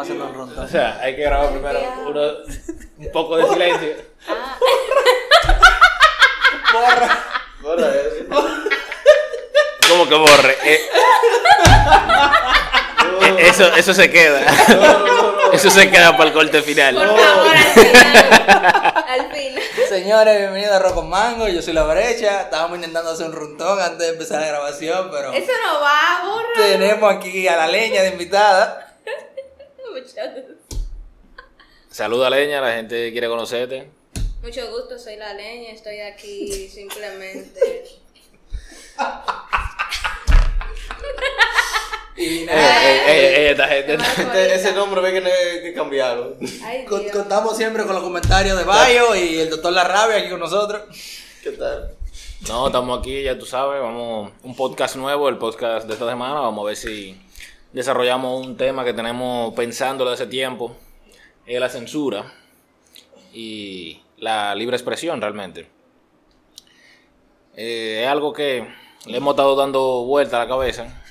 Haciendo un rontón. O sea, hay que grabar primero uno, un poco de silencio. Ah, Borra. Borra eso. ¿Cómo que borre? Eh, eh, eso, eso se queda. Eso se queda para el corte final. por favor, al final. Al final. Señores, bienvenidos a Rock con Mango. Yo soy la brecha. Estábamos intentando hacer un runtón antes de empezar la grabación, pero Eso no va, borra. tenemos aquí a la leña de invitada. Saluda a Leña, la gente quiere conocerte. mucho gusto, soy la leña, estoy aquí simplemente. Y nada, esta gente. Este- ese nombre ve que no hay que cambiarlo. Ay, con- Dios. contamos siempre con los comentarios de Bayo y el doctor La Rabia aquí con nosotros. ¿Qué tal? No, estamos aquí, ya tú sabes, vamos, un podcast nuevo, el podcast de esta semana, vamos a ver si desarrollamos un tema que tenemos pensándolo desde hace tiempo, es la censura y la libre expresión realmente. Eh, es algo que le hemos estado dando vuelta a la cabeza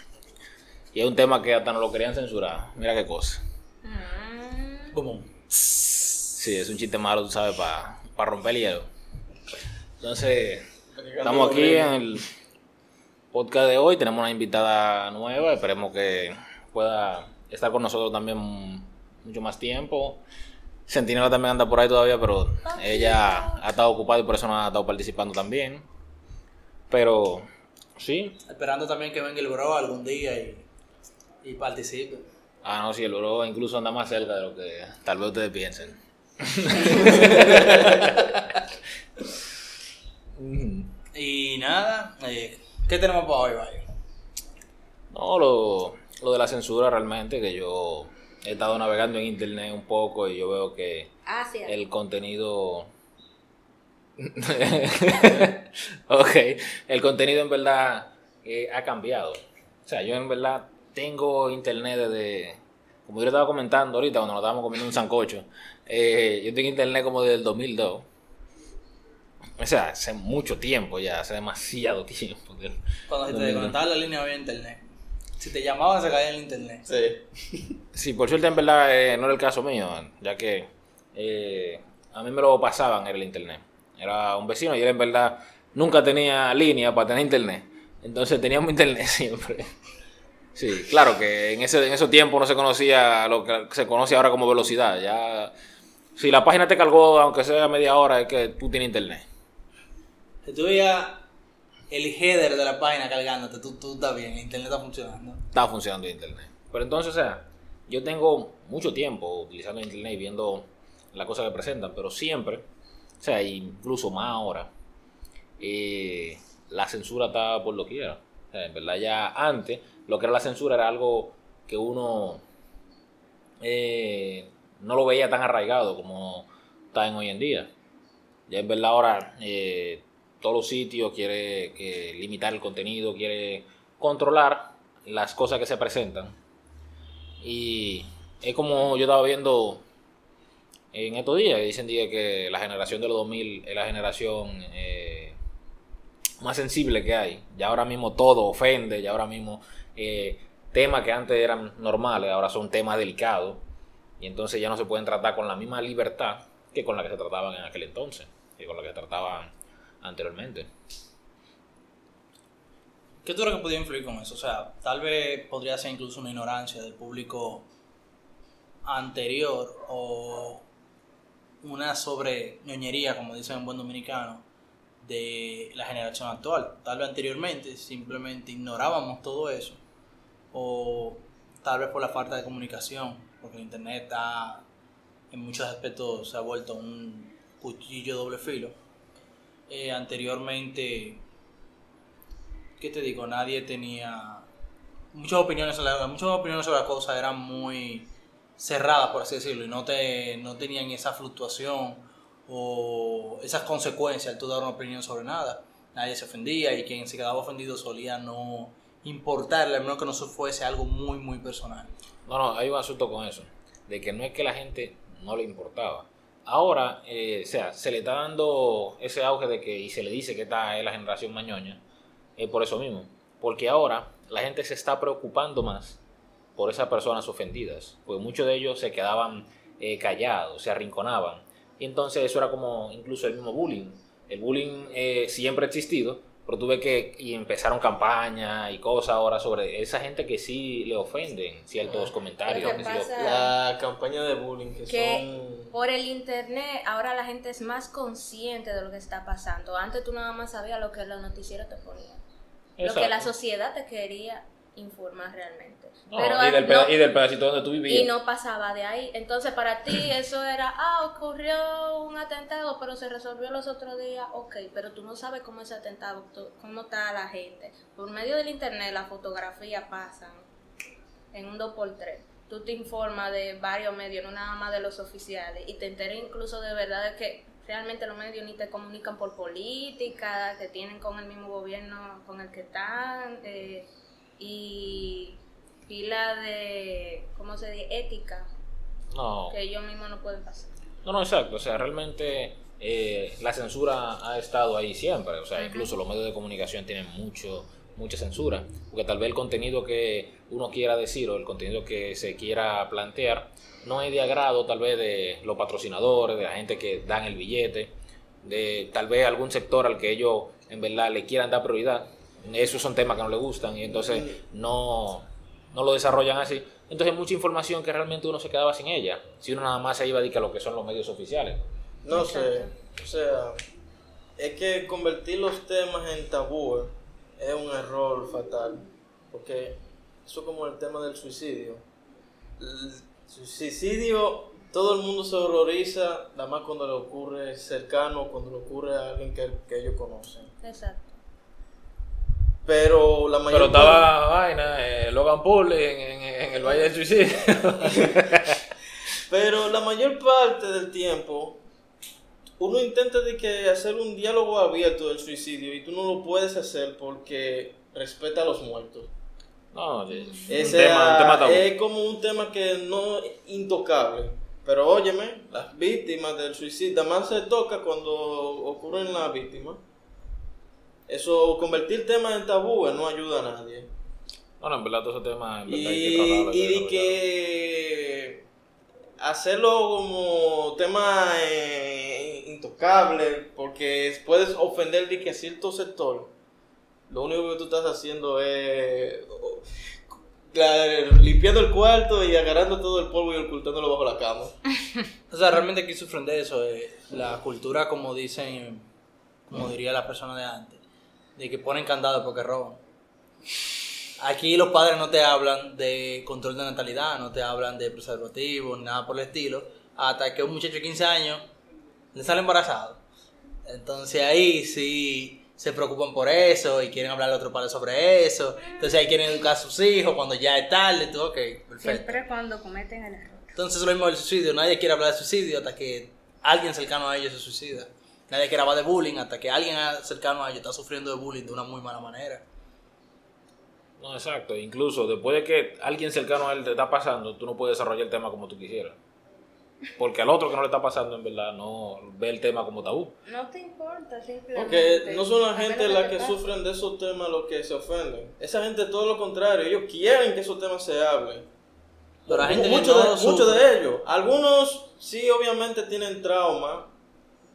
y es un tema que hasta nos lo querían censurar, mira qué cosa. Como Sí, es un chiste malo, tú sabes, para romper el hielo. Entonces, estamos aquí en el podcast de hoy. Tenemos una invitada nueva. Esperemos que pueda estar con nosotros también mucho más tiempo. Sentinela también anda por ahí todavía, pero ella ha estado ocupada y por eso no ha estado participando también. Pero, sí. esperando también que venga el bro algún día y, y participe. Ah, no, sí, el oro incluso anda más cerca de lo que tal vez ustedes piensen. Y nada, eh, ¿qué tenemos para hoy, Bayo? No, lo, lo de la censura realmente, que yo he estado navegando en internet un poco y yo veo que Asia. el contenido... ok, el contenido en verdad eh, ha cambiado. O sea, yo en verdad tengo internet desde, como yo le estaba comentando ahorita cuando nos estábamos comiendo un sancocho, eh, yo tengo internet como desde el 2002. O sea, hace mucho tiempo ya, hace demasiado tiempo. Cuando se te desconectaba la línea había internet. Si te llamaban se caía el internet. Sí. Sí, por suerte en verdad eh, no era el caso mío, ya que eh, a mí me lo pasaban en el internet. Era un vecino y él en verdad nunca tenía línea para tener internet. Entonces teníamos internet siempre. Sí, claro que en ese en esos tiempos no se conocía lo que se conoce ahora como velocidad. Ya, si la página te cargó, aunque sea media hora, es que tú tienes internet. Si tú veías el header de la página cargándote, tú, tú estás bien, el internet está funcionando. estaba funcionando el internet. Pero entonces, o sea, yo tengo mucho tiempo utilizando internet y viendo las cosas que presentan, pero siempre, o sea, incluso más ahora, eh, la censura está por lo que quiera. O sea, en verdad ya antes, lo que era la censura era algo que uno eh, no lo veía tan arraigado como está en hoy en día. Ya en verdad ahora eh, todos los sitios quiere que limitar el contenido, quiere controlar las cosas que se presentan. Y es como yo estaba viendo en estos días, dicen que la generación de los 2000 es la generación eh, más sensible que hay. Ya ahora mismo todo ofende, ya ahora mismo eh, temas que antes eran normales, ahora son temas delicados. Y entonces ya no se pueden tratar con la misma libertad que con la que se trataban en aquel entonces, que con la que se trataban anteriormente. ¿Qué tú crees que podría influir con eso? O sea, tal vez podría ser incluso una ignorancia del público anterior o una sobre ñoñería, como dicen en buen dominicano, de la generación actual. Tal vez anteriormente simplemente ignorábamos todo eso o tal vez por la falta de comunicación, porque el internet está, en muchos aspectos se ha vuelto un cuchillo doble filo. Eh, anteriormente ¿qué te digo? Nadie tenía muchas opiniones sobre muchas opiniones sobre la cosa eran muy cerradas, por así decirlo, y no te no tenían esa fluctuación o esas consecuencias al tú dar una opinión sobre nada. Nadie se ofendía y quien se quedaba ofendido solía no importarle, a menos que no se fuese algo muy, muy personal. No, no, hay un asunto con eso, de que no es que la gente no le importaba. Ahora, eh, o sea, se le está dando ese auge de que, y se le dice que esta es la generación mañoña, es por eso mismo. Porque ahora la gente se está preocupando más por esas personas ofendidas, porque muchos de ellos se quedaban eh, callados, se arrinconaban. Y entonces eso era como incluso el mismo bullying. El bullying eh, siempre ha existido, pero tuve que, y empezaron campañas y cosas ahora sobre esa gente que sí le ofenden ciertos comentarios. Que La campaña de bullying que, que son... por el internet ahora la gente es más consciente de lo que está pasando. Antes tú nada más sabías lo que los noticieros te ponían. Lo que la sociedad te quería informar realmente. No, Pero y, del no- peda- y del pedacito donde tú vivías. y no pasaba de ahí. Entonces para ti eso era, ah, ocurrió un atentado, pero se resolvió los otros días, ok, pero tú no sabes cómo ese atentado, tú- cómo está la gente. Por medio del internet las fotografías pasan en un 2x3. Tú te informas de varios medios, no nada más de los oficiales, y te enteras incluso de verdad de que realmente los medios ni te comunican por política, que tienen con el mismo gobierno con el que están, eh, y pila de, ¿cómo se dice? Ética, No, que ellos mismos no pueden pasar. no, no, exacto. O sea, realmente eh, la censura ha estado ahí siempre. O sea, incluso los medios de comunicación tienen mucho, mucha censura. Porque tal vez el contenido que uno quiera decir o el contenido que se quiera plantear no es de agrado tal vez de los patrocinadores, de la gente que dan el billete, de tal vez algún sector al que ellos en verdad le quieran dar prioridad. Esos son temas que no les gustan y entonces no, no lo desarrollan así. Entonces hay mucha información que realmente uno se quedaba sin ella. Si uno nada más se iba a dedicar a lo que son los medios oficiales. No sé, o sea, es que convertir los temas en tabú es un error fatal, porque eso es como el tema del suicidio. El suicidio, todo el mundo se horroriza, nada más cuando le ocurre cercano, cuando le ocurre a alguien que, que ellos conocen. Exacto. Pero la mayor Pero estaba vaina, en, en- en el Valle del Suicidio. Pero la mayor parte del tiempo, uno intenta de que hacer un diálogo abierto del suicidio y tú no lo puedes hacer porque respeta a los muertos. No, de- un, Ese tema, un tema tabú. es como un tema que no es intocable. Pero óyeme, las víctimas del suicidio, más se toca cuando ocurren las víctimas. Eso, convertir temas en tabúes no ayuda a nadie. Bueno, en verdad, todo ese tema en Y, verdad hay que tratarlo, hay y de que hacerlo como tema eh, intocable, porque puedes ofender de que a cierto sector, lo único que tú estás haciendo es limpiando el cuarto y agarrando todo el polvo y ocultándolo bajo la cama. O sea, realmente aquí sufren de eso, eh, la cultura, como dicen, como diría la persona de antes, de que ponen candado porque roban. Aquí los padres no te hablan de control de natalidad, no te hablan de preservativos, nada por el estilo, hasta que un muchacho de 15 años le sale embarazado. Entonces ahí sí se preocupan por eso y quieren hablar a otro padre sobre eso. Entonces ahí quieren educar a sus hijos cuando ya es tarde, tú, ok, perfecto. Siempre cuando cometen el error. Entonces lo mismo del suicidio, nadie quiere hablar de suicidio hasta que alguien cercano a ellos se suicida. Nadie quiere hablar de bullying hasta que alguien cercano a ellos está sufriendo de bullying de una muy mala manera. No, exacto. Incluso después de que alguien cercano a él te está pasando, tú no puedes desarrollar el tema como tú quisieras. Porque al otro que no le está pasando, en verdad, no ve el tema como tabú. No te importa, simplemente. Porque no son la gente la te que sufren de esos temas los que se ofenden. Esa gente todo lo contrario, ellos quieren que esos temas se hablen. Pero hay gente que muchos no de, sufre. de ellos. Algunos sí, obviamente tienen trauma,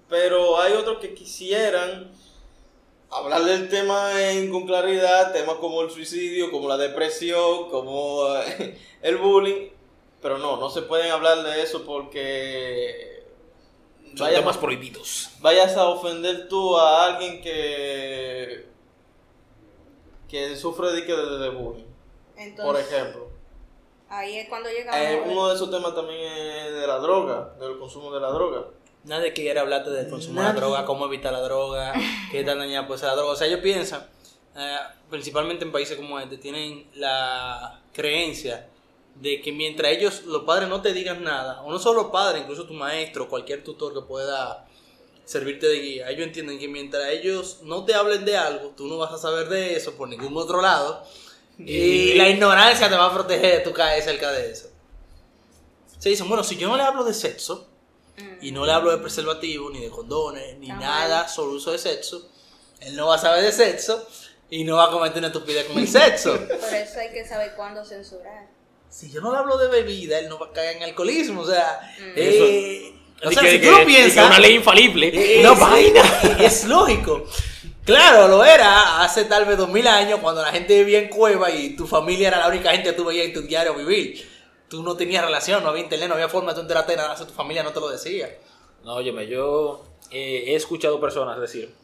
pero hay otros que quisieran hablar del tema en- con claridad, temas como el suicidio, como la depresión, como eh, el bullying, pero no, no se pueden hablar de eso porque Son vaya- temas prohibidos. vayas a ofender tú a alguien que que sufre de, que de, de bullying, Entonces, por ejemplo. ahí es cuando llegamos. Eh, uno de esos temas también es de la droga, del consumo de la droga. Nadie quiere hablarte del consumo de la Nadie. droga, cómo evitar la droga, qué tan dañada puede ser la droga. O sea, ellos piensan, eh, principalmente en países como este, tienen la creencia de que mientras ellos, los padres no te digan nada, o no solo los padres, incluso tu maestro, cualquier tutor que pueda servirte de guía, ellos entienden que mientras ellos no te hablen de algo, tú no vas a saber de eso por ningún otro lado, y la ignorancia te va a proteger de tu caer cerca de eso. Se dicen, bueno, si yo no le hablo de sexo, y no le hablo de preservativo, ni de condones, ni Está nada sobre uso de sexo, él no va a saber de sexo y no va a cometer una estupidez con el sexo. Por eso hay que saber cuándo censurar. si yo no le hablo de bebida, él no va a caer en alcoholismo. O sea, Mm. eh, o Di sea, que- si tú lo que- piensas, una ley infalible. es, no vaina. es lógico. Claro, lo era hace tal vez dos mil años cuando la gente vivía en cueva y tu familia era la única gente que tú veías en tu diario vivir. Tú no tenías relación, no había internet, no había forma de tú enterarte nada, tu familia no te lo decía. No, óyeme, yo eh, he escuchado personas decir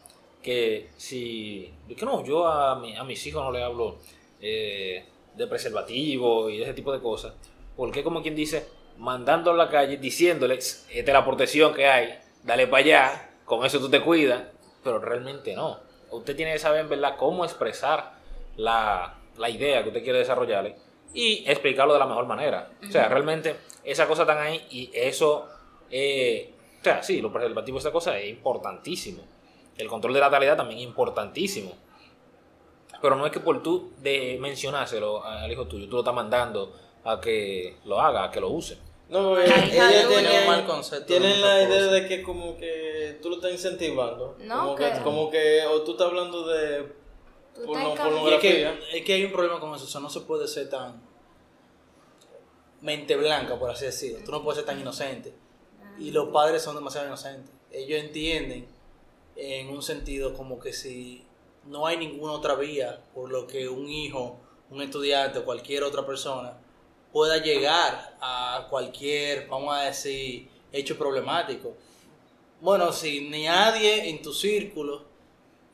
que si. Que no, yo a, a mis hijos no les hablo eh, de preservativo y ese tipo de cosas. Porque, como quien dice, mandando a la calle diciéndoles, esta es la protección que hay, dale para allá, con eso tú te cuidas. Pero realmente no. Usted tiene que saber, en verdad, cómo expresar la, la idea que usted quiere desarrollarle y explicarlo de la mejor manera. O sea, realmente esas cosas están ahí y eso, eh, o sea, sí, los preservativos, esa cosa es importantísimo. El control de natalidad también es importantísimo. Pero no es que por tú de mencionárselo al hijo tuyo, tú lo estás mandando a que lo haga, a que lo use. No, La ella, ella tiene, un mal concepto tienen de la idea de que como que tú lo estás incentivando. No, como, que- que, como que, o tú estás hablando de porno- es que, es que hay un problema con eso, o sea, no se puede ser tan mente blanca, por así decirlo. Tú no puedes ser tan inocente. Y los padres son demasiado inocentes. Ellos entienden en un sentido como que si no hay ninguna otra vía por lo que un hijo, un estudiante o cualquier otra persona pueda llegar a cualquier, vamos a decir, hecho problemático. Bueno, si ni nadie en tu círculo,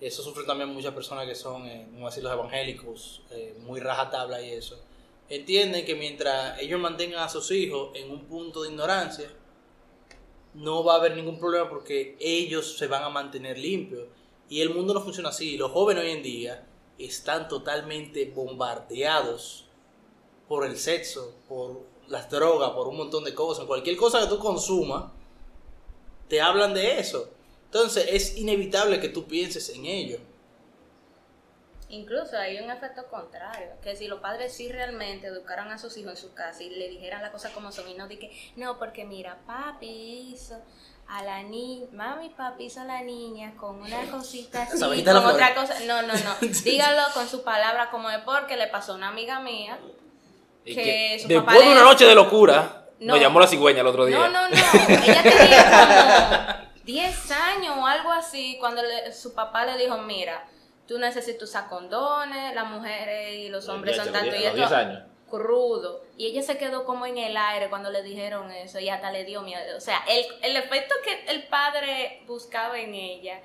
eso sufren también muchas personas que son, eh, vamos los evangélicos, eh, muy rajatabla y eso, entienden que mientras ellos mantengan a sus hijos en un punto de ignorancia, no va a haber ningún problema porque ellos se van a mantener limpios. Y el mundo no funciona así. Los jóvenes hoy en día están totalmente bombardeados por el sexo, por las drogas, por un montón de cosas. Cualquier cosa que tú consumas, te hablan de eso. Entonces es inevitable que tú pienses en ello. Incluso hay un efecto contrario, que si los padres sí realmente educaran a sus hijos en su casa y le dijeran las cosas como son y no de que, no, porque mira, papi hizo a la niña, mami, papi hizo a la niña con una cosita así, con otra cosa, no, no, no, dígalo con su palabra como es porque le pasó a una amiga mía Que su después papá de una noche de locura, No. nos llamó la cigüeña el otro día. No, no, no. Ella tenía como 10 años o algo así cuando le- su papá le dijo, mira, tú necesitas usar condones, las mujeres y los hombres son tanto y esto 10 años. crudo. Y ella se quedó como en el aire cuando le dijeron eso y hasta le dio miedo. O sea, el, el efecto que el padre buscaba en ella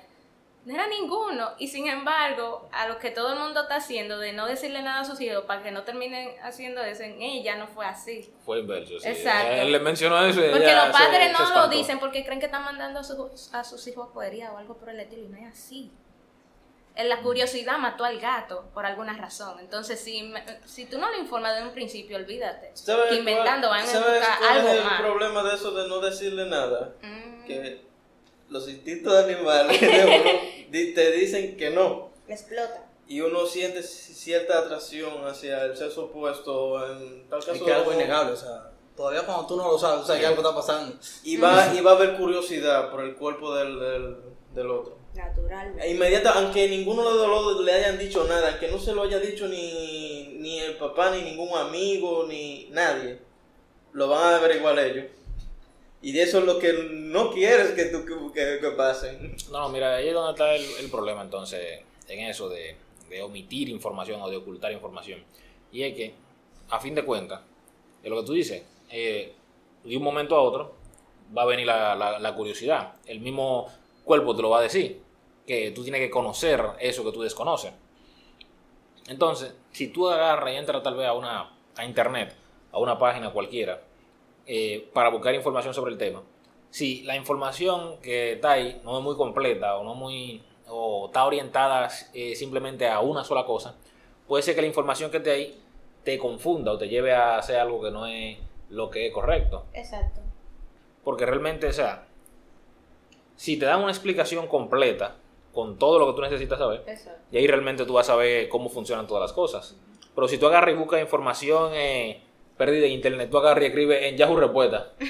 no era ninguno. Y sin embargo, a lo que todo el mundo está haciendo de no decirle nada a sus hijos para que no terminen haciendo eso, en ella no fue así. Fue inverso, sí. Exacto. Él le mencionó eso y Porque ella los padres se no lo dicen porque creen que están mandando a sus, a sus hijos a podería o algo por el estilo y no es así. En La curiosidad mató al gato por alguna razón. Entonces, si, me- si tú no le informas de un principio, olvídate. ¿Sabes Que inventando cuál- van a ¿sabes buscar algo es el más. problema de eso de no decirle nada? Mm, Que los instintos animales de uno di- te dicen que no. explota. Y uno siente cierta atracción hacia el sexo opuesto. En tal caso, Es que algo innegable, o sea, todavía cuando tú no lo sabes, tú sabes que algo está pasando. Y va, y va a haber curiosidad por el cuerpo del, del, del otro. Naturalmente. E Inmediata, aunque ninguno de los dos le hayan dicho nada, aunque no se lo haya dicho ni, ni el papá, ni ningún amigo, ni nadie, lo van a averiguar ellos. Y de eso es lo que no quieres que, tú, que, que, pasen. No, mira, ahí es donde está el, el problema entonces, en eso de, de omitir información o de ocultar información. Y es que, a fin de cuentas, es lo que tú dices, eh, de un momento a otro va a venir la, la- la curiosidad. El mismo cuerpo te lo va a decir, que tú tienes que conocer eso que tú desconoces. Entonces, si tú agarras y entras tal vez a una a internet, a una página cualquiera, eh, para buscar información sobre el tema, si la información que está ahí no es muy completa o no muy o está orientada eh, simplemente a una sola cosa, puede ser que la información que esté ahí te confunda o te lleve a hacer algo que no es lo que es correcto. Exacto. Porque realmente, o sea, si te dan una explicación completa con todo lo que tú necesitas saber, Exacto. y ahí realmente tú vas a saber cómo funcionan todas las cosas. Pero si tú agarras y buscas información eh, perdida en internet, tú agarras y escribes en Yahoo Respuesta.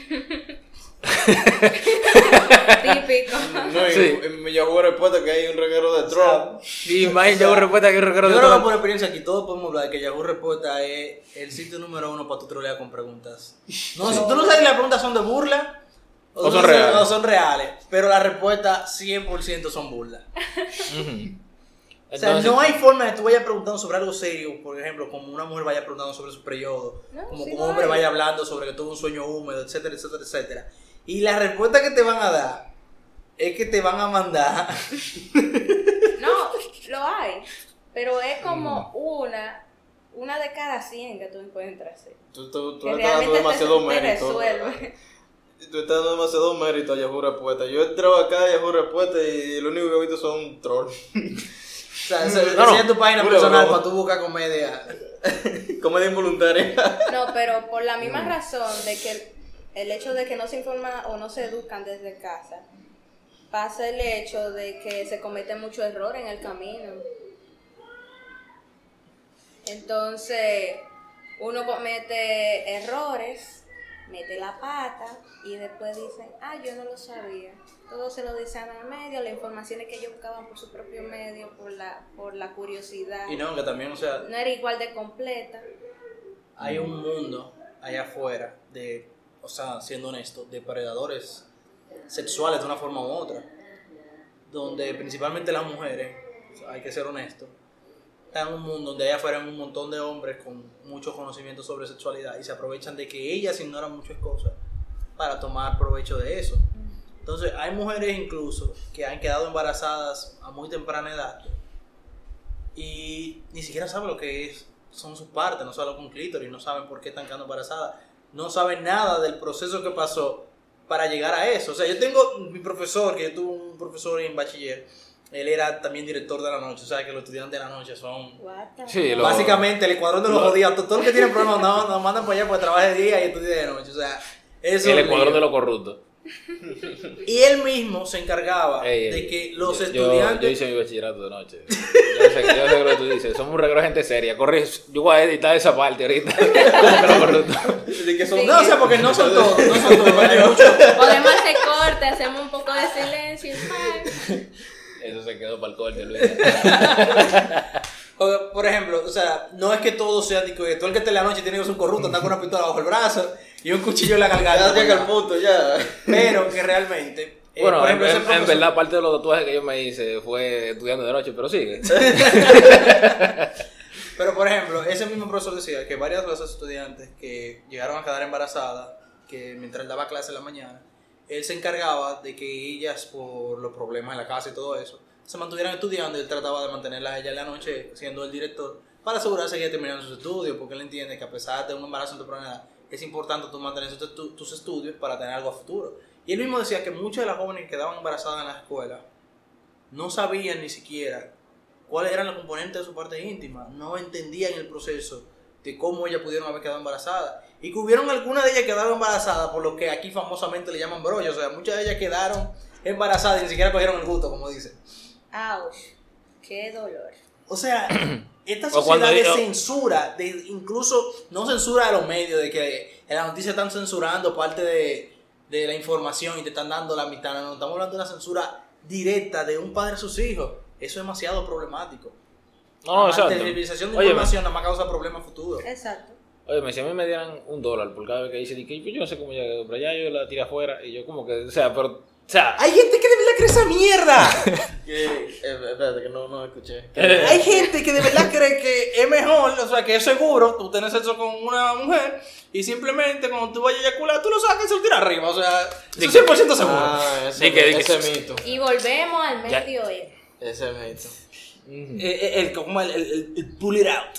Típico. No, y Sí. en mi Yahoo respuesta que hay un reguero de Trump. Y más yo respuesta que Yo recuerdo de creo que por experiencia aquí todos podemos hablar de que Yahoo Respuesta es el sitio número uno para tu trolear con preguntas. No, si tú no sabes si las preguntas son de burla O son reales. o son reales, pero las respuestas 100% son burlas. O sea, Entonces- no hay forma de que tú vayas preguntando sobre algo serio, por ejemplo, como una mujer vaya preguntando sobre su periodo, No, como sí un hombre vaya hablando sobre que tuvo un sueño húmedo, etcétera, etcétera, etcétera. Y la respuesta que te van a dar es que te van a mandar No, lo hay. Pero es como una, una de cada 100 que tú encuentras. sí. Tú, tú, tú Que le estás dando demasiado te, te mérito. resuelve. Tú estás dando demasiado mérito a Yahoo Respuesta. Yo he entrado acá a Yahoo Respuesta y lo único que he visto son trolls. O sea, No, no. esa es tu página Pura personal para tu buscar comedia. Comedia involuntaria. No, pero por la misma razón de que el, el hecho de que no se informa o no se educan desde casa, pasa el hecho de que se comete mucho error en el camino. Entonces, uno comete errores, mete la pata y después dicen, ah, yo no lo sabía. Todo se lo dicen al medio, la información es que ellos buscaban por su propio medio, por la, por la curiosidad. Y no, que también, o sea, No era igual de completa. hay un mundo allá afuera de, o sea, siendo honesto, de predadores sexuales de una forma u otra, donde principalmente las mujeres, o sea, hay que ser honesto, están en un mundo donde allá afuera hay un montón de hombres con mucho conocimiento sobre sexualidad y se aprovechan de que ellas ignoran muchas cosas para tomar provecho de eso. Entonces, hay mujeres incluso que han quedado embarazadas a muy temprana edad y ni siquiera saben lo que es, son sus partes, no saben lo que clítoris, no saben por qué están quedando embarazadas, no saben nada del proceso que pasó para llegar a eso. O sea, yo tengo mi profesor, que yo tuve un profesor en bachiller, él era también director de la noche, o sea, que los estudiantes de la noche son... Sí, lo- Básicamente, el escuadrón de los lo- jodidos, todo el que tiene problemas no, nos mandan para allá para trabajar de día y estudiar de noche, o sea, eso El es ecuador lío. de los corruptos. Y él mismo se encargaba Ey, ey, de que los yo- estudiantes... Yo, hice mi bachillerato de noche. Yo sé, yo sé lo que tú dices. Somos un regalo de gente seria. Corre, yo voy a editar esa parte ahorita. Que son- Sí. No, o sea, porque no son todos, no son todos. Podemos hacer corte, hacemos un poco de silencio. bye. Eso se quedó para el corte, Luis. O, Por ejemplo, o sea, no es que todo sea de que todo el que esté en la noche tiene que ser un corrupto, anda con una pistola bajo el brazo y un cuchillo en la Ya garganta. llega el punto, ya. Pero que realmente, eh, Bueno, por ejemplo, en, ese en- en verdad, parte de los tatuajes que yo me hice fue estudiando de noche, pero sigue. Pero por ejemplo, ese mismo profesor decía que varias de las estudiantes que llegaron a quedar embarazadas, que mientras él daba clase en la mañana, él se encargaba de que ellas, por los problemas en la casa y todo eso, se mantuvieran estudiando y él trataba de mantenerlas a ellas en la noche, siendo el director, para asegurarse que ellas terminaran sus estudios, porque él entiende que a pesar de un embarazo en temprana edad, es importante tú mantener tus estu- tus estudios para tener algo a futuro. Y él mismo decía que muchas de las jóvenes que quedaban embarazadas en la escuela no sabían ni siquiera cuáles eran los componentes de su parte íntima, no entendían el proceso de cómo ellas pudieron haber quedado embarazadas. Y que hubieron algunas de ellas que quedaron embarazadas por lo que aquí famosamente le llaman brollo. O sea, muchas de ellas quedaron embarazadas y ni siquiera cogieron el gusto, como dicen. Ouch. Qué dolor. O sea, esta sociedad de censura, de incluso no censura de los medios, de que en las noticias están censurando parte de, de la información y te están dando la mitad. No, estamos hablando de una censura directa de un padre a sus hijos. Eso es demasiado problemático. No, no, la exacto. materialización de información nada más causa problemas futuros. Exacto. óyeme, si a mí me dieran un dólar por cada vez que dice, di que yo no sé cómo ya quedó, pero ya yo la tiré afuera y yo como que, o sea, pero, o sea, Hay gente que de verdad cree esa mierda. Que, eh, espérate, que no, no escuché. Eh. Hay gente que de verdad cree que es mejor, o sea, que es seguro tú tener sexo con una mujer y simplemente cuando tú vayas a eyacular, tú lo sacas y se lo tiras arriba. O sea, es que- 100% seguro. Ah, ese, que- di que- ese mito. Y volvemos al medio E. Ese mito. ujú. Eh, eh, el, como el, el, el- el pull it out.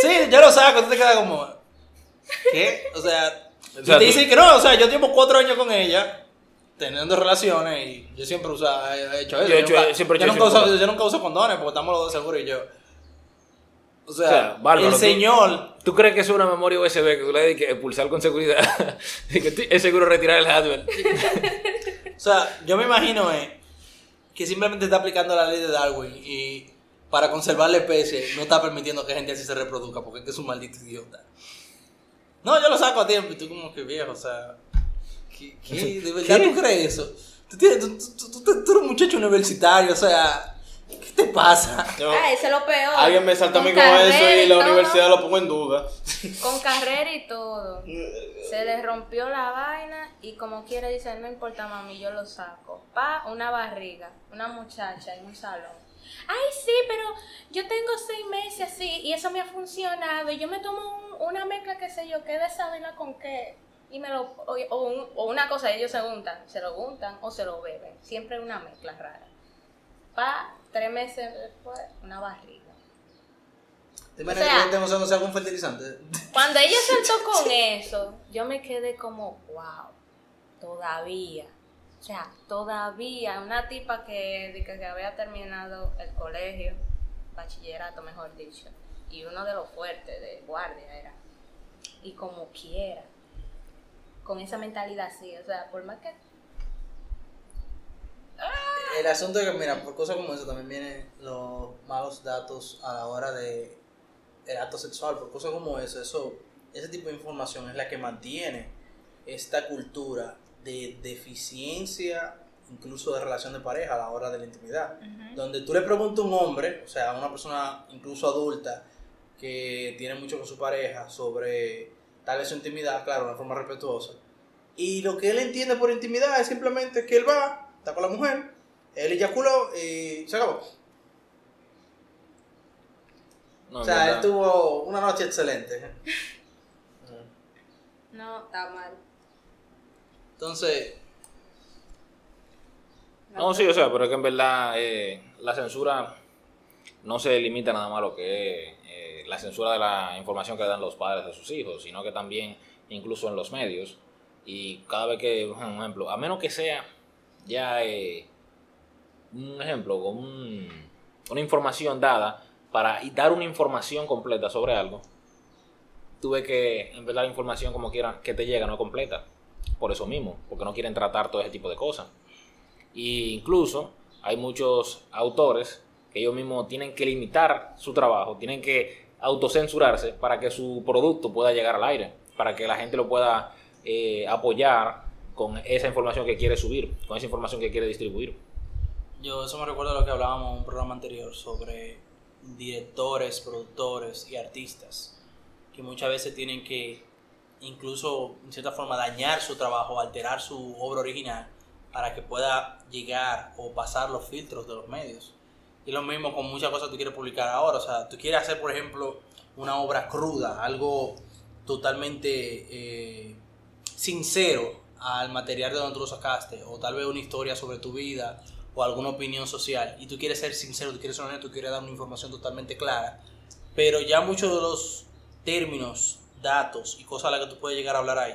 Sí, yo lo saco, tú te quedas como. ¿Qué? O sea, O sea, te dicen que no, o sea, yo llevo cuatro años con ella, teniendo relaciones, y yo siempre usa, he hecho eso. Yo he hecho- nunca, siempre he yo hecho nunca eso. uso, yo nunca uso condones porque estamos los dos seguros y yo. O sea, O sea, bárbaro, el señor. ¿Tú crees que es una memoria USB que tú le dediques pulsar con seguridad? es seguro retirar el hardware. O sea, yo me imagino eh, que simplemente está aplicando la ley de Darwin y para conservar la especie no está permitiendo que gente así se reproduzca porque es que es un maldito idiota. No, yo lo saco a tiempo y tú como que viejo, o sea... ¿Qué, qué? ¿De verdad tú crees eso? Tú, tienes, tú, tú- tú- tú- tú eres un muchacho universitario, o sea, ¿qué te pasa? No, Ay, ese es lo peor. alguien me salta a mí Con eso carrera y la todo, universidad lo pongo en duda. Con carrera y todo. Se le rompió la vaina y como quiere dice, no importa mami, yo lo saco. Pa, una barriga, una muchacha en un salón. Ay, sí, pero yo tengo seis meses así y eso me ha funcionado. Y yo me tomo un- una mezcla, qué sé yo, qué de esa vaina con qué. Y me lo, o, o un- o una cosa, ellos se untan, se lo untan o se lo beben. Siempre una mezcla rara. Pa, tres meses después, una barriga. ¿Te O sea- que algún fertilizante? Cuando ella saltó con eso, yo me quedé como, wow, todavía. O sea, todavía una tipa que, que, que había terminado el colegio, bachillerato mejor dicho, y uno de los fuertes de guardia era. Y como quiera, con esa mentalidad así, o sea, por más que... El asunto es que, mira, por cosas como eso también vienen los malos datos a la hora de el acto sexual, por cosas como eso, eso, ese tipo de información es la que mantiene esta cultura de deficiencia, incluso de relación de pareja a la hora de la intimidad. Donde tú le preguntas a un hombre, o sea, a una persona incluso adulta, que tiene mucho con su pareja sobre tal vez su intimidad, claro, de una forma respetuosa. Y lo que él entiende por intimidad es simplemente que él va, está con la mujer, él eyaculó y se acabó. No, o sea, verdad. él tuvo una noche excelente. No, está mal. Entonces, No, sí, o sea, pero es que en verdad eh, la censura no se limita nada más a lo que es la censura de la información que dan los padres de sus hijos, sino que también incluso en los medios. Y cada vez que, por ejemplo, a menos que sea ya eh, un ejemplo, con un- una información dada para dar una información completa sobre algo, tú ves que en verdad la información como quiera que te llega no es completa. Por eso mismo, porque no quieren tratar todo ese tipo de cosas. Y incluso hay muchos autores que ellos mismos tienen que limitar su trabajo, tienen que autocensurarse para que su producto pueda llegar al aire, para que la gente lo pueda eh, apoyar con esa información que quiere subir, con esa información que quiere distribuir. yo eso me recuerda a lo que hablábamos en un programa anterior sobre directores, productores y artistas, que muchas veces tienen que incluso en cierta forma dañar su trabajo, alterar su obra original para que pueda llegar o pasar los filtros de los medios. Y lo mismo con muchas cosas que tú quieres publicar ahora. O sea, tú quieres hacer, por ejemplo, una obra cruda, algo totalmente eh, sincero al material de donde tú lo sacaste, o tal vez una historia sobre tu vida, o alguna opinión social, y tú quieres ser sincero, tú quieres ser honesto, tú quieres dar una información totalmente clara, pero ya muchos de los términos, datos y cosas a las que tú puedes llegar a hablar ahí,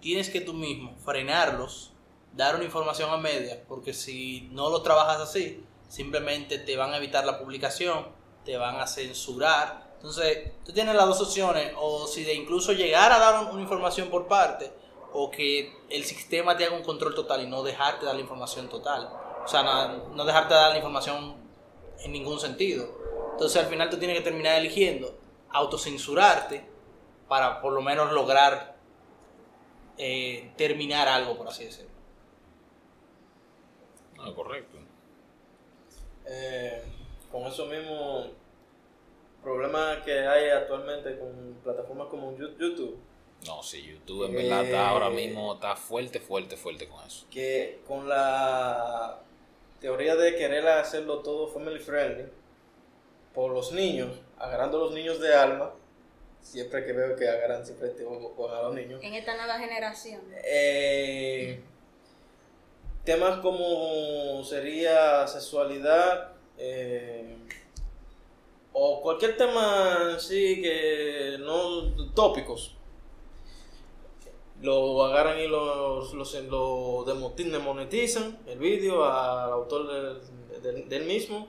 tienes que tú mismo frenarlos, dar una información a media, porque si no lo trabajas así, simplemente te van a evitar la publicación, te van a censurar. Entonces, tú tienes las dos opciones, o si de incluso llegar a dar un- una información por parte, o que el sistema te haga un control total y no dejarte dar la información total. O sea, no, no dejarte dar la información en ningún sentido. Entonces, al final tú tienes que terminar eligiendo autocensurarte para por lo menos lograr eh, terminar algo, por así decirlo. Ah, correcto. Eh, con eso mismo, problema que hay actualmente con plataformas como YouTube, No, sí, YouTube en verdad está ahora mismo está fuerte, fuerte, fuerte con eso. que con la teoría de querer hacerlo todo family friendly, por los niños, agarrando a los niños de alma, siempre que veo que agarran siempre te ojo a los niños, En esta nueva generación. eh, temas como sería sexualidad eh, o cualquier tema así que no tópicos lo agarran y los, los, lo demo- demonetizan el vídeo al autor del, del- del mismo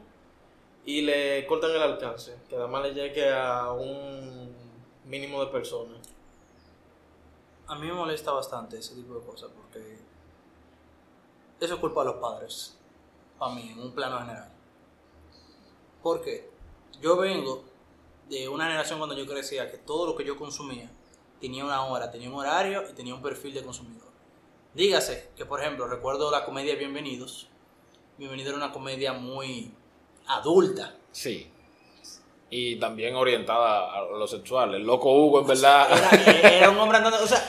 y le cortan el alcance que además le llegue a un mínimo de personas. A mí me molesta bastante ese tipo de cosas porque eso es culpa de los padres, para mí, en un plano general. ¿Por qué? Yo vengo de una generación cuando yo crecía que todo lo que yo consumía tenía una hora, tenía un horario y tenía un perfil de consumidor. Dígase que, por ejemplo, recuerdo la comedia Bienvenidos. Bienvenido era una comedia muy adulta. Sí. Y también orientada a lo sexual. El loco Hugo, en verdad. Era, era un hombre andando. O sea,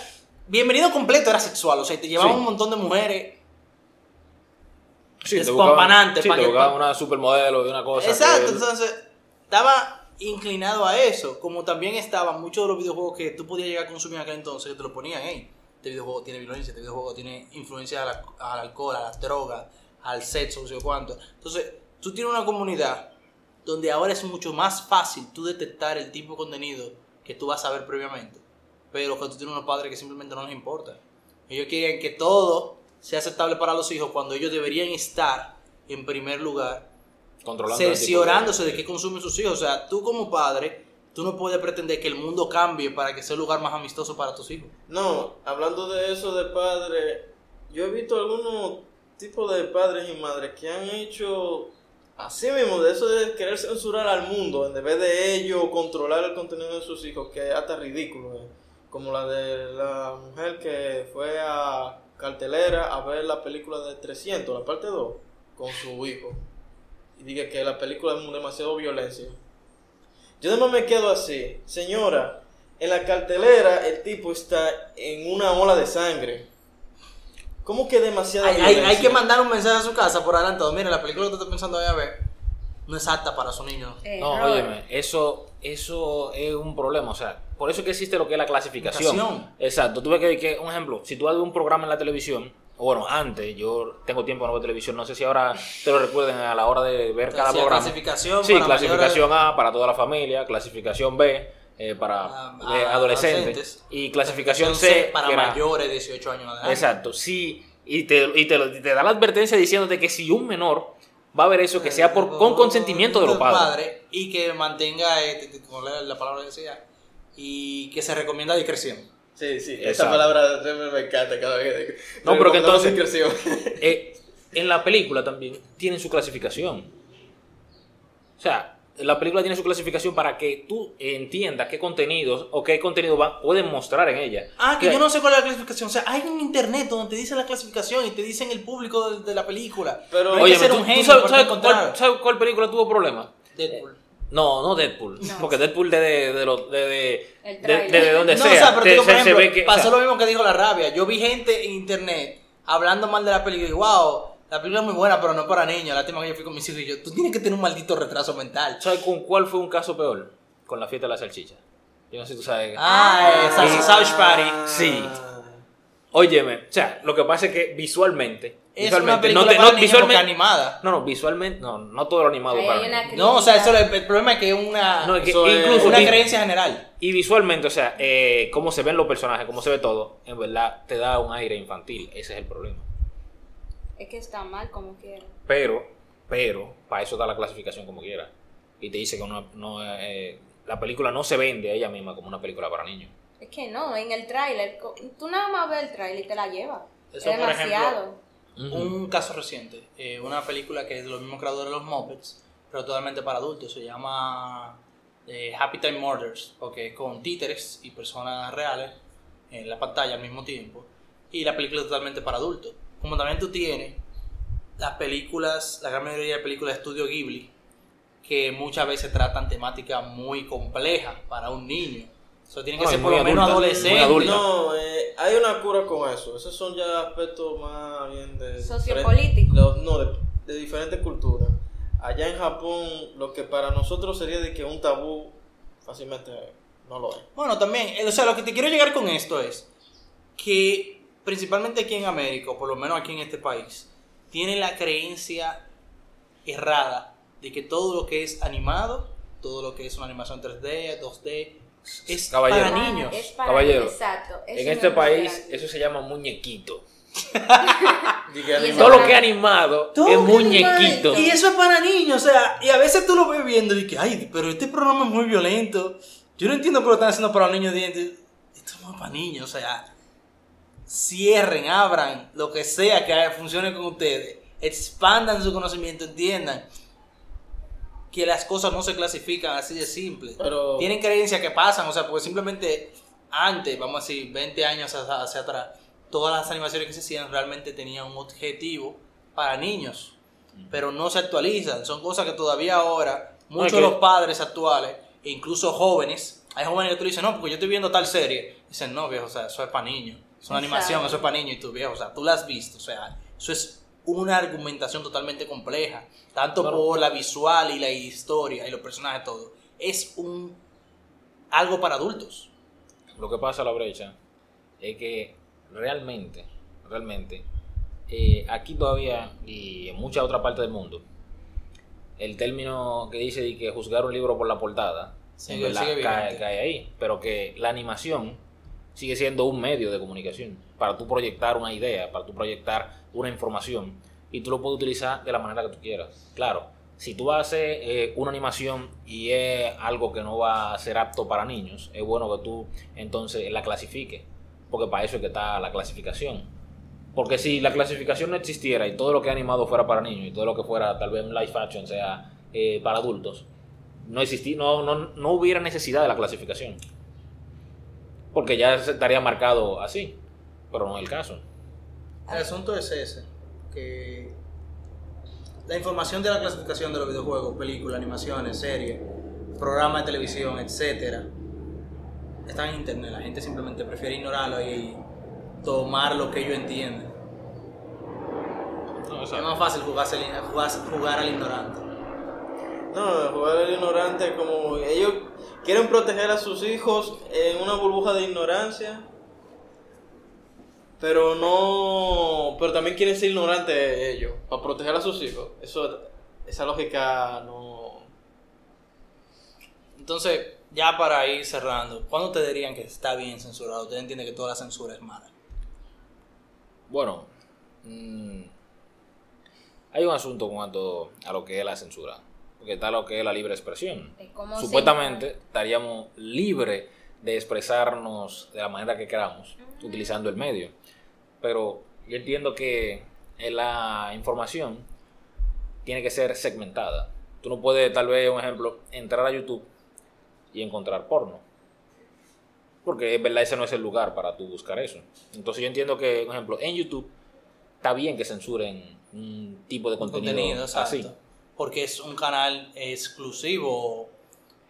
Bienvenido completo era sexual. O sea, te llevaba Sí. un montón de mujeres. Sí, te despampanante, buscaban- Sí, pa' te que- una supermodelo y una cosa. Exacto, que- entonces estaba inclinado a eso, como también estaban muchos de los videojuegos que tú podías llegar a consumir en aquel entonces, que te lo ponían, hey, este videojuego tiene violencia, este videojuego tiene influencia al, al alcohol, a las drogas, al sexo, no sé cuánto. Entonces, tú tienes una comunidad donde ahora es mucho más fácil tú detectar el tipo de contenido que tú vas a ver previamente, pero que tú tienes unos padres que simplemente no les importa. Ellos quieren que todo sea aceptable para los hijos cuando ellos deberían estar en primer lugar controlando cerciorándose de qué consumen sus hijos. O sea, tú como padre, tú no puedes pretender que el mundo cambie para que sea un lugar más amistoso para tus hijos. No, hablando de eso de padre, yo he visto algunos tipos de padres y madres que han hecho así mismo, de eso de querer censurar al mundo, en vez de ellos controlar el contenido de sus hijos, que es hasta ridículo. eh. Como la de la mujer que fue a cartelera a ver la película de 300, la parte 2, con su hijo. Y diga que la película es demasiado violencia. Yo además me quedo así, señora, en la cartelera el tipo está en una ola de sangre. ¿Cómo que demasiada Hay, hay- violencia? hay que mandar un mensaje a su casa por adelantado. Mira, la película que tú estás pensando ahí a ver no es apta para su niño. No, Error. óyeme, eso, eso es un problema. O sea, por eso que existe lo que es la clasificación. Clasificación. Exacto. Tuve que, que, un ejemplo, si tú haces un programa en la televisión, bueno, antes, yo tengo tiempo no ver televisión, no sé si ahora te lo recuerden a la hora de ver cada programa. clasificación Sí, para clasificación A para toda la familia, clasificación B eh, para Ah, eh, ah, adolescentes, adolescentes. y clasificación C para que mayores de 18 años. Exacto, sí, y te, y te, lo- te da la advertencia diciéndote que si un menor va a ver eso, que sea por, con consentimiento de los padres. Y que mantenga, eh, como la, la palabra decía, y que se recomienda discreción. Sí, sí, esa palabra siempre me encanta cada vez que... No, pero que entonces- discreción. Eh, en la película también tienen su clasificación. O sea, la película tiene su clasificación para que tú entiendas qué contenidos o qué contenido va, pueden mostrar en ella. Ah, que yo no sé cuál es la clasificación. O sea, hay un internet donde te dicen la clasificación y te dicen el público de, de la película. Pero- Oye, ¿tú, un tú genio sabes, sabes cuál, sabes cuál película tuvo problemas? Deadpool. No, no Deadpool. No. Porque Deadpool de, de, de, lo- de, de, El de, tráiler. de- de donde No, sea. o sea, pero te- digo, por se- se ejemplo, ve que- o pasó sea, lo mismo que dijo la rabia. Yo vi gente en internet hablando mal de la película y wow, la película es muy buena, pero no para niños. Lástima que yo fui con mis hijos y yo, tú tienes que tener un maldito retraso mental. ¿Sabes con cuál fue un caso peor? Con la fiesta de la salchicha. Yo no sé si tú sabes. Ah, esa y- South Party. Sí. Óyeme, o sea, lo que pasa es que visualmente. Es visualmente, una película no te- para no, visualmente- animada. No, no, visualmente, no, no todo lo animado para mí. No, o sea, eso, el, el problema es que es una, No, es que incluso una y- creencia general. Y visualmente, o sea, eh, cómo se ven los personajes, cómo se ve todo, en verdad te da un aire infantil. Ese es el problema. Es que está mal como quiera. Pero, pero, para eso da la clasificación como quiera. Y te dice que no, no, eh, la película no se vende a ella misma como una película para niños. Es que no, en el tráiler, tú nada más ves el tráiler y te la llevas. Eso, es por demasiado. Un caso reciente, eh, una película que es de los mismos creadores de los Muppets, pero totalmente para adultos, se llama eh, Happy Time Murders, porque es con títeres y personas reales en la pantalla al mismo tiempo, y la película es totalmente para adultos. Como también tú tienes las películas, la gran mayoría de películas de estudio Ghibli, que muchas veces tratan temáticas muy complejas para un niño. Eso tiene que No, ser por lo menos adolescente. No, eh, hay una cura con eso. Esos son ya aspectos más bien de... Sociopolítico. diferen- lo- no, de, de diferentes culturas. Allá en Japón, lo que para nosotros sería de que un tabú, fácilmente no lo es. Bueno, también, eh, o sea, lo que te quiero llegar con esto es que principalmente aquí en América, o por lo menos aquí en este país, tiene la creencia errada de que todo lo que es animado, todo lo que es una animación 3D, 2D, es Caballero. para Ah, niños. Es para Caballero, Exacto. En este es país, grande. eso se llama muñequito. Todo lo que es animado Todo es muñequito. Y eso es para niños, o sea, y a veces tú lo ves viendo y que, ay, pero este programa es muy violento. Yo no entiendo por qué lo están haciendo para los niños. Esto es para niños, o sea, cierren, abran, lo que sea que funcione con ustedes. Expandan su conocimiento, entiendan que las cosas no se clasifican así de simple. Pero- Tienen creencias que pasan, o sea, porque simplemente antes, vamos a decir, 20 años hacia, hacia atrás, todas las animaciones que se hacían realmente tenían un objetivo para niños, pero no se actualizan. Son cosas que todavía ahora muchos de los padres actuales, e incluso jóvenes, hay jóvenes que tú dices, no, porque yo estoy viendo tal serie. Dicen, no, viejo, o sea, eso es para niños. Es una Exacto. animación, eso es para niños. Y tú, viejo, o sea, tú la has visto. O sea, eso es una argumentación totalmente compleja. Tanto Claro. por la visual y la historia y los personajes, todo. Es un algo para adultos. Lo que pasa la brecha es que realmente, realmente, eh, aquí todavía y en muchas otras partes del mundo, el término que dice de que juzgar un libro por la portada, Sigue- en verdad, cae ahí, pero que la animación sigue siendo un medio de comunicación para tú proyectar una idea, para tú proyectar una información y tú lo puedes utilizar de la manera que tú quieras. Claro, si tú haces eh, una animación y es algo que no va a ser apto para niños, es bueno que tú entonces la clasifiques, porque para eso es que está la clasificación. Porque si la clasificación no existiera y todo lo que animado fuera para niños y todo lo que fuera tal vez live action sea eh, para adultos, no, existi- no, no, no hubiera necesidad de la clasificación. Porque ya se estaría marcado así, pero no es el caso. El asunto es ese, que la información de la clasificación de los videojuegos, películas, animaciones, series, programas de televisión, etcétera, está en internet. La gente simplemente prefiere ignorarlo y tomar lo que ellos entienden. No, Es más fácil jugarse, jugar, jugar al ignorante. No, jugar al ignorante como ellos quieren proteger a sus hijos en una burbuja de ignorancia, pero no, pero también quieren ser ignorantes ellos para proteger a sus hijos. Eso, esa lógica no. Entonces, ya para ir cerrando, ¿cuándo te dirían que está bien censurado? ¿Usted entiende que toda la censura es mala? Bueno, mm, hay un asunto cuanto a lo que es la censura, porque está lo que es la libre expresión. Supuestamente estaríamos libres de expresarnos de la manera que queramos, utilizando el medio. Pero yo entiendo que en la información tiene que ser segmentada. Tú no puedes, tal vez, un ejemplo, entrar a YouTube y encontrar porno. Porque es verdad, ese no es el lugar para tú buscar eso. Entonces yo entiendo que, por ejemplo, en YouTube está bien que censuren un tipo de contenido, Contenido, exacto. Porque es un canal exclusivo,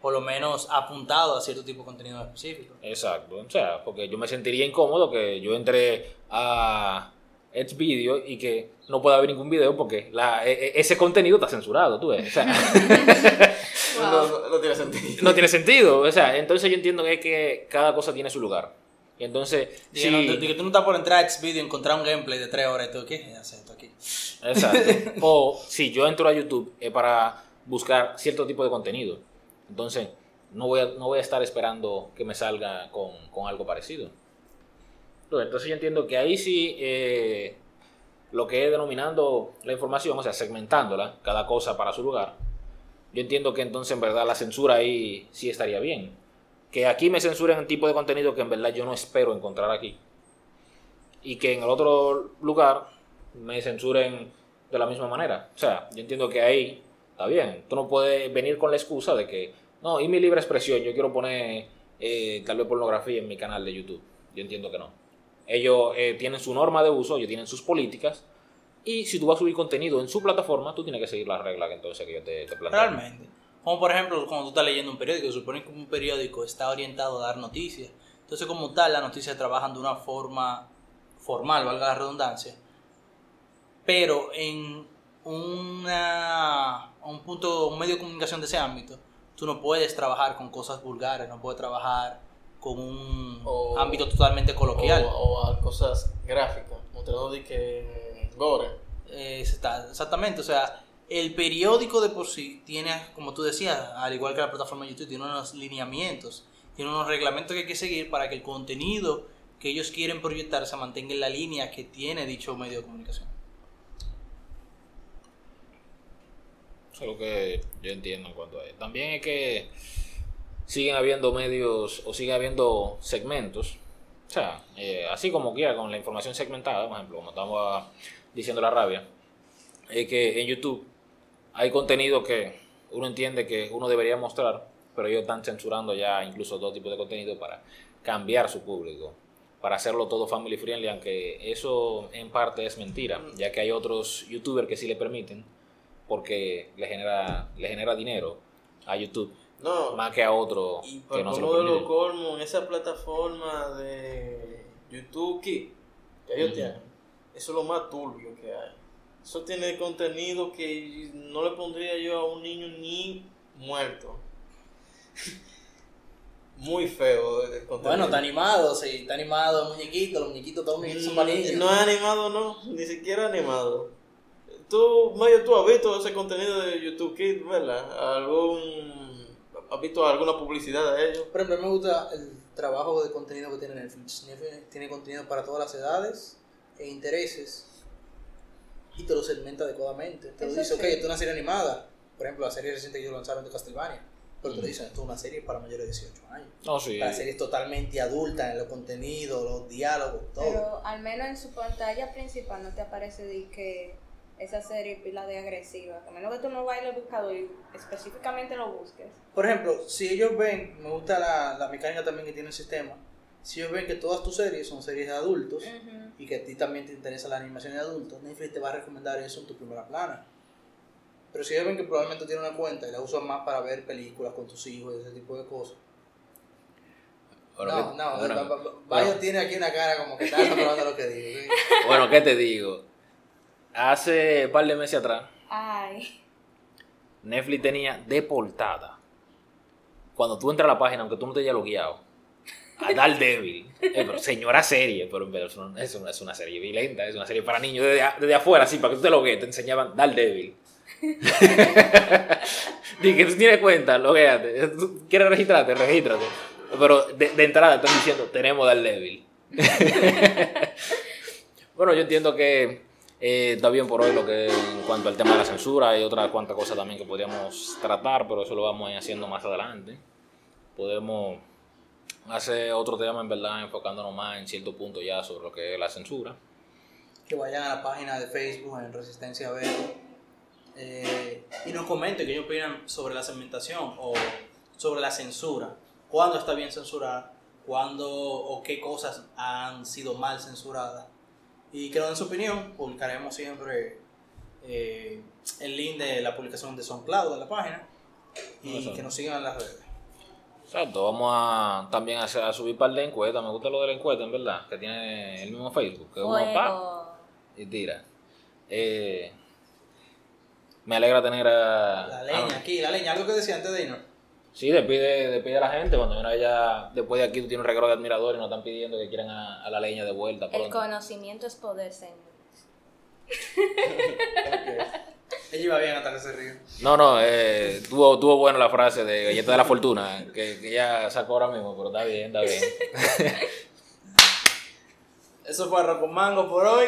por lo menos apuntado a cierto tipo de contenido específico. Exacto. O sea, porque yo me sentiría incómodo que yo entre a Edge Video y que no pueda haber ningún video porque la, e- e- ese contenido está censurado, tú ves. O sea, No, no- no tiene sentido. no tiene sentido. O sea, entonces yo entiendo que, es que cada cosa tiene su lugar. Y entonces, no, de- que tú no estás por entrar a Xvideo y encontrar un gameplay de tres horas y tú, ¿qué hace esto aquí? Exacto. O si yo entro a YouTube es para buscar cierto tipo de contenido. Entonces, no voy a, no voy a estar esperando que me salga con, con algo parecido. Entonces, entonces yo entiendo que ahí sí eh, lo que es denominando la información, o sea, segmentándola, cada cosa para su lugar, yo entiendo que entonces en verdad la censura ahí sí estaría bien. Que aquí me censuren un tipo de contenido que en verdad yo no espero encontrar aquí. Y que en el otro lugar me censuren de la misma manera. O sea, yo entiendo que ahí está bien. Tú no puedes venir con la excusa de que, no, y mi libre expresión, yo quiero poner eh, tal vez pornografía en mi canal de YouTube. Yo entiendo que no. Ellos eh, tienen su norma de uso, ellos tienen sus políticas. Y si tú vas a subir contenido en su plataforma, tú tienes que seguir las reglas que entonces que yo te, te planteo. Realmente. Como por ejemplo, cuando tú estás leyendo un periódico, se supone que un periódico está orientado a dar noticias. Entonces, como tal, las noticias trabajan de una forma formal, valga la redundancia. Pero en una, un punto, un medio de comunicación de ese ámbito, tú no puedes trabajar con cosas vulgares, no puedes trabajar con un O- ámbito totalmente coloquial. O, o a cosas gráficas, mostrando de que gore. Eh, está- exactamente, o sea, el periódico de por sí tiene, como tú decías, al igual que la plataforma de YouTube, tiene unos lineamientos, tiene unos reglamentos que hay que seguir para que el contenido que ellos quieren proyectar se mantenga en la línea que tiene dicho medio de comunicación. Eso es lo que yo entiendo en cuanto a eso. También es que siguen habiendo medios o siguen habiendo segmentos. O sea, eh, así como quiera, con la información segmentada, por ejemplo, como estamos diciendo la rabia, es que en YouTube hay contenido que uno entiende que uno debería mostrar, pero ellos están censurando ya incluso dos tipos de contenido para cambiar su público. para hacerlo todo family friendly, aunque eso en parte es mentira, ya que hay otros youtubers que sí le permiten, porque le genera, le genera dinero a YouTube, No, más que a otro y que para no se lo colmo de los colmos, en esa plataforma de YouTube Kids que ellos Ujú. tienen, eso es lo más turbio que hay. Eso tiene contenido que no le pondría yo a un niño ni muerto. Muy feo el contenido. Bueno, está animado, sí, está animado, el muñequito, los muñequitos, todos muñequitos son para niños. Mm, No es animado, no, ni siquiera animado. Tú, Mayo, tú has visto ese contenido de YouTube Kids, ¿verdad? ¿Algún, ¿Has visto alguna publicidad de ellos? Por ejemplo, me gusta el trabajo de contenido que tiene Netflix. Netflix tiene contenido para todas las edades e intereses y te lo segmenta adecuadamente. Te lo dice, ok, esto es una serie animada. Por ejemplo, la serie reciente que ellos lanzaron de Castlevania. Pero te lo dicen, esto es una serie para mayores de 18 años. No, sí. La serie es totalmente adulta en los contenidos, los diálogos, todo. Pero al menos en su pantalla principal no te aparece de que esa serie es pila de agresiva. A menos que tú no vayas al buscador y específicamente lo busques. Por ejemplo, si ellos ven, me gusta la, la mecánica también que tiene el sistema, si ellos ven que todas tus series son series de adultos y que a ti también te interesa la animación de adultos, Netflix te va a recomendar eso en tu primera plana. Pero si ellos ven que probablemente tienes una cuenta y la usas más para ver películas con tus hijos y ese tipo de cosas. Bueno, no, ¿qué- no, bueno, tiene aquí una cara como que está aprobando lo que digo. ¿sí? bueno, ¿qué te digo? Hace un par de meses atrás, Ay. Netflix tenía de portada. Cuando tú entras a la página, aunque tú no te hayas logueado, a Daredevil. Eh, pero señora serie, pero es una serie violenta, es una serie para niños. Desde, desde afuera, sí, para que tú te loguees, te enseñaban Daredevil. Dije que tú tienes cuenta, logueate. ¿Tú ¿Quieres registrarte? Regístrate. Pero de, de entrada están diciendo, tenemos Daredevil. bueno, yo entiendo que eh, está bien por hoy lo que en cuanto al tema de la censura y otras cuantas cosas también que podríamos tratar, pero eso lo vamos a haciendo más adelante. Podemos hacer otro tema en verdad enfocándonos más en cierto punto ya sobre lo que es la censura. que vayan a la página de Facebook en Resistencia Verde eh, y nos comenten qué ellos opinan sobre la segmentación o sobre la censura. ¿Cuándo está bien censurar? ¿Cuándo o qué cosas han sido mal censuradas? Y que nos den su opinión. Publicaremos siempre eh, el link de la publicación de SoundCloud de la página y que nos sigan en las redes. Exacto, vamos a también a, hacer- a subir un par de encuestas. Me gusta lo de la encuesta, en verdad, que tiene el mismo Facebook. Que uno pa, y tira. Eh, me alegra tener a. La leña, a- aquí, la leña, algo que decía antes de irnos. Sí, despide, despide a la gente. Cuando viene ya después de aquí, tú tienes un regalo de admiradores y nos están pidiendo que quieran a, a la leña de vuelta. El conocimiento es poder, señores. Ella iba bien hasta que se río. No, no, eh, tuvo, tuvo buena la frase de galleta de la fortuna, que, que ya sacó ahora mismo, pero está bien, está bien. Eso fue Arroz con Mango por hoy.